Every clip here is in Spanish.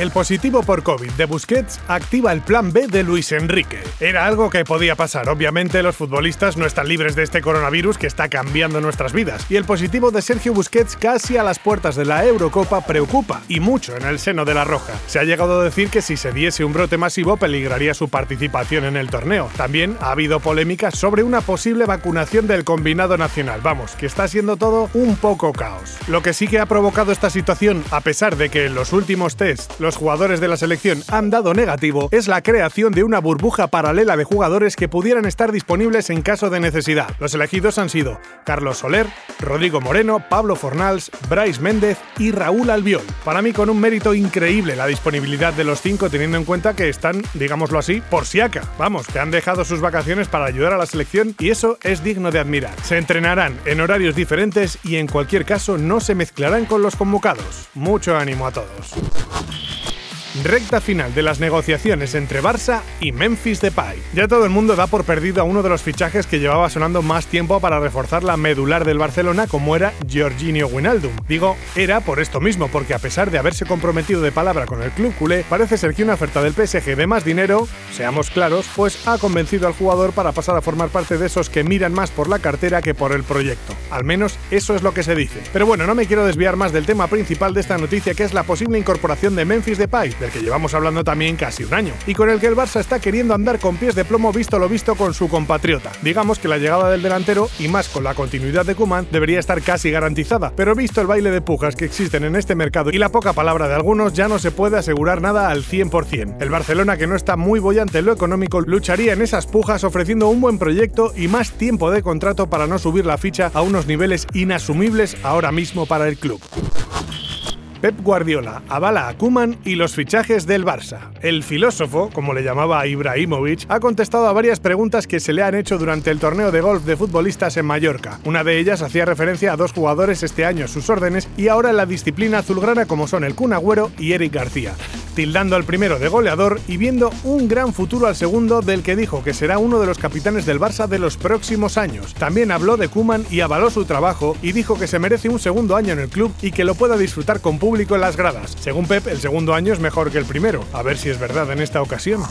El positivo por COVID de Busquets activa el plan B de Luis Enrique. Era algo que podía pasar. Obviamente los futbolistas no están libres de este coronavirus que está cambiando nuestras vidas. Y el positivo de Sergio Busquets casi a las puertas de la Eurocopa preocupa, y mucho en el seno de la Roja. Se ha llegado a decir que si se diese un brote masivo peligraría su participación en el torneo. También ha habido polémica sobre una posible vacunación del combinado nacional. Vamos, que está siendo todo un poco caos. Lo que sí que ha provocado esta situación, a pesar de que en los últimos test los jugadores de la selección han dado negativo es la creación de una burbuja paralela de jugadores que pudieran estar disponibles en caso de necesidad. Los elegidos han sido Carlos Soler, Rodrigo Moreno, Pablo Fornals, Bryce Méndez y Raúl Albiol. Para mí con un mérito increíble la disponibilidad de los cinco teniendo en cuenta que están, digámoslo así, por siaca. Vamos, que han dejado sus vacaciones para ayudar a la selección y eso es digno de admirar. Se entrenarán en horarios diferentes y en cualquier caso no se mezclarán con los convocados. Mucho ánimo a todos. Recta final de las negociaciones entre Barça y Memphis Depay. Ya todo el mundo da por perdido a uno de los fichajes que llevaba sonando más tiempo para reforzar la medular del Barcelona como era Jorginho Wijnaldum. Digo, era por esto mismo, porque a pesar de haberse comprometido de palabra con el club culé, parece ser que una oferta del PSG de más dinero, seamos claros, pues ha convencido al jugador para pasar a formar parte de esos que miran más por la cartera que por el proyecto. Al menos eso es lo que se dice. Pero bueno, no me quiero desviar más del tema principal de esta noticia que es la posible incorporación de Memphis Depay del que llevamos hablando también casi un año, y con el que el Barça está queriendo andar con pies de plomo visto lo visto con su compatriota. Digamos que la llegada del delantero, y más con la continuidad de Kuman, debería estar casi garantizada, pero visto el baile de pujas que existen en este mercado y la poca palabra de algunos, ya no se puede asegurar nada al 100%. El Barcelona, que no está muy bollante en lo económico, lucharía en esas pujas ofreciendo un buen proyecto y más tiempo de contrato para no subir la ficha a unos niveles inasumibles ahora mismo para el club. Pep Guardiola avala a Kuman y los fichajes del Barça. El filósofo, como le llamaba Ibrahimovic, ha contestado a varias preguntas que se le han hecho durante el torneo de golf de futbolistas en Mallorca. Una de ellas hacía referencia a dos jugadores este año sus órdenes y ahora en la disciplina azulgrana como son el Kun Agüero y Eric García tildando al primero de goleador y viendo un gran futuro al segundo del que dijo que será uno de los capitanes del Barça de los próximos años. También habló de Kuman y avaló su trabajo y dijo que se merece un segundo año en el club y que lo pueda disfrutar con público en las gradas. Según Pep, el segundo año es mejor que el primero. A ver si es verdad en esta ocasión.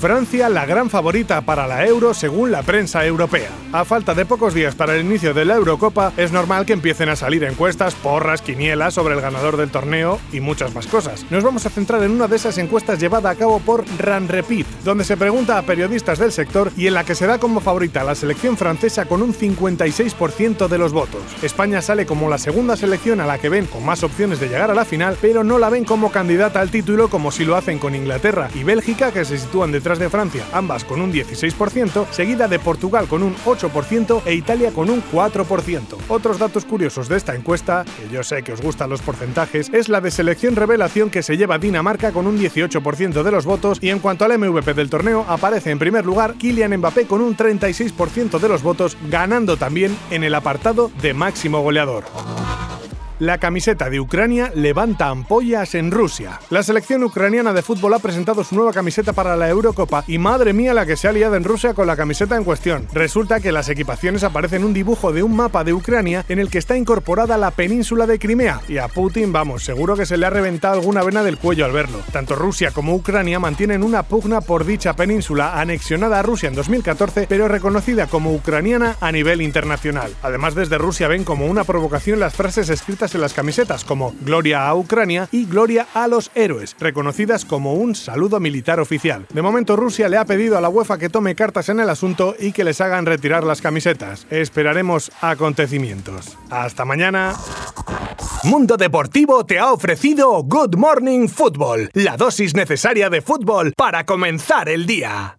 Francia la gran favorita para la Euro según la prensa europea. A falta de pocos días para el inicio de la Eurocopa, es normal que empiecen a salir encuestas, porras, quinielas sobre el ganador del torneo y muchas más cosas. Nos vamos a centrar en una de esas encuestas llevada a cabo por Ran Repeat, donde se pregunta a periodistas del sector y en la que se da como favorita la selección francesa con un 56% de los votos. España sale como la segunda selección a la que ven con más opciones de llegar a la final, pero no la ven como candidata al título como si lo hacen con Inglaterra y Bélgica que se sitúan detrás de Francia, ambas con un 16%, seguida de Portugal con un 8% e Italia con un 4%. Otros datos curiosos de esta encuesta, que yo sé que os gustan los porcentajes, es la de selección revelación que se lleva Dinamarca con un 18% de los votos y en cuanto al MVP del torneo aparece en primer lugar Kylian Mbappé con un 36% de los votos, ganando también en el apartado de máximo goleador. La camiseta de Ucrania levanta ampollas en Rusia. La selección ucraniana de fútbol ha presentado su nueva camiseta para la Eurocopa y madre mía la que se ha liado en Rusia con la camiseta en cuestión. Resulta que las equipaciones aparecen un dibujo de un mapa de Ucrania en el que está incorporada la península de Crimea y a Putin, vamos, seguro que se le ha reventado alguna vena del cuello al verlo. Tanto Rusia como Ucrania mantienen una pugna por dicha península anexionada a Rusia en 2014 pero reconocida como ucraniana a nivel internacional. Además desde Rusia ven como una provocación las frases escritas en las camisetas como Gloria a Ucrania y Gloria a los héroes, reconocidas como un saludo militar oficial. De momento Rusia le ha pedido a la UEFA que tome cartas en el asunto y que les hagan retirar las camisetas. Esperaremos acontecimientos. Hasta mañana. Mundo Deportivo te ha ofrecido Good Morning Football, la dosis necesaria de fútbol para comenzar el día.